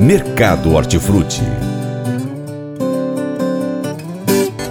Mercado Hortifruti.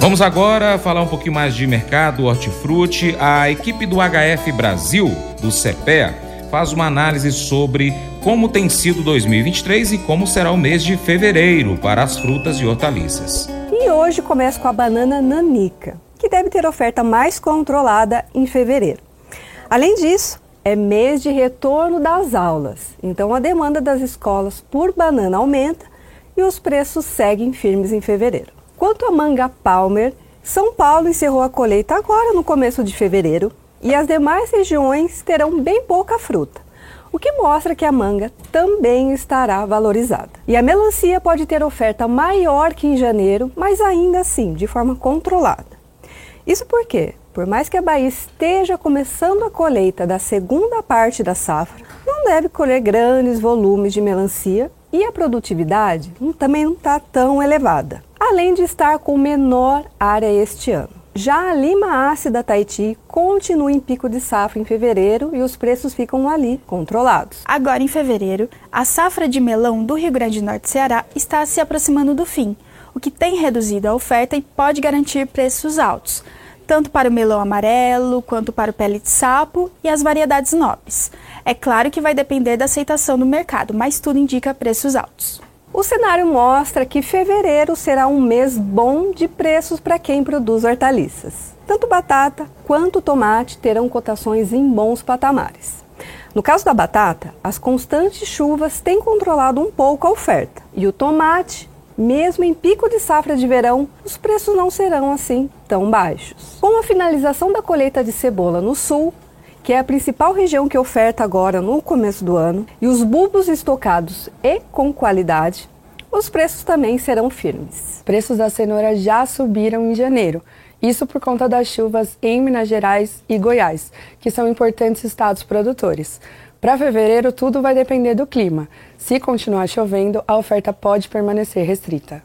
Vamos agora falar um pouquinho mais de mercado hortifruti. A equipe do HF Brasil, do CEPEA, faz uma análise sobre como tem sido 2023 e como será o mês de fevereiro para as frutas e hortaliças. E hoje começa com a banana nanica, que deve ter oferta mais controlada em fevereiro. Além disso, é mês de retorno das aulas, então a demanda das escolas por banana aumenta e os preços seguem firmes em fevereiro. Quanto à manga Palmer, São Paulo encerrou a colheita agora no começo de fevereiro e as demais regiões terão bem pouca fruta, o que mostra que a manga também estará valorizada. E a melancia pode ter oferta maior que em janeiro, mas ainda assim de forma controlada. Isso porque, por mais que a Bahia esteja começando a colheita da segunda parte da safra, não deve colher grandes volumes de melancia e a produtividade também não está tão elevada, além de estar com menor área este ano. Já a lima ácida Tahiti continua em pico de safra em fevereiro e os preços ficam ali controlados. Agora em fevereiro, a safra de melão do Rio Grande do Norte Ceará está se aproximando do fim, o que tem reduzido a oferta e pode garantir preços altos, tanto para o melão amarelo quanto para o pele de sapo e as variedades nobres. É claro que vai depender da aceitação do mercado, mas tudo indica preços altos. O cenário mostra que fevereiro será um mês bom de preços para quem produz hortaliças. Tanto batata quanto tomate terão cotações em bons patamares. No caso da batata, as constantes chuvas têm controlado um pouco a oferta, e o tomate, mesmo em pico de safra de verão, os preços não serão assim tão baixos. Com a finalização da colheita de cebola no sul, que é a principal região que oferta agora no começo do ano, e os bulbos estocados e com qualidade, os preços também serão firmes. Preços da cenoura já subiram em janeiro. Isso por conta das chuvas em Minas Gerais e Goiás, que são importantes estados produtores. Para fevereiro, tudo vai depender do clima. Se continuar chovendo, a oferta pode permanecer restrita.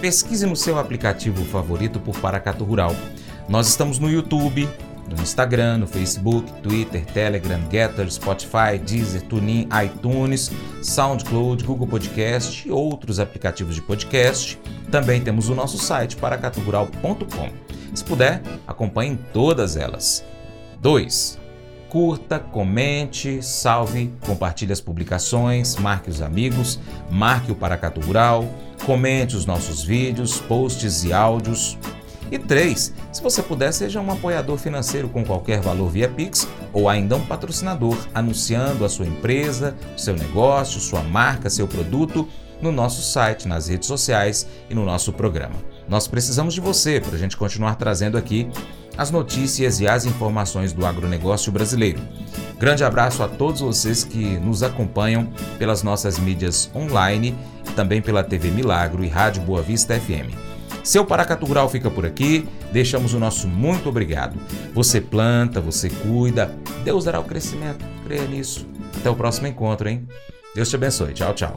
Pesquise no seu aplicativo favorito por Paracatu Rural. Nós estamos no YouTube, no Instagram, no Facebook, Twitter, Telegram, Getter, Spotify, Deezer, TuneIn, iTunes, SoundCloud, Google Podcast e outros aplicativos de podcast. Também temos o nosso site paracatugural.com. Se puder, acompanhe todas elas. 2. Curta, comente, salve, compartilhe as publicações, marque os amigos, marque o Paracatu Rural, comente os nossos vídeos, posts e áudios. E 3. Se você puder, seja um apoiador financeiro com qualquer valor via Pix ou ainda um patrocinador, anunciando a sua empresa, seu negócio, sua marca, seu produto no nosso site, nas redes sociais e no nosso programa. Nós precisamos de você para a gente continuar trazendo aqui as notícias e as informações do agronegócio brasileiro. Grande abraço a todos vocês que nos acompanham pelas nossas mídias online e também pela TV Milagro e Rádio Boa Vista FM. Seu Paracatu Rural fica por aqui. Deixamos o nosso muito obrigado. Você planta, você cuida. Deus dará o crescimento. Creia nisso. Até o próximo encontro, hein? Deus te abençoe. Tchau, tchau.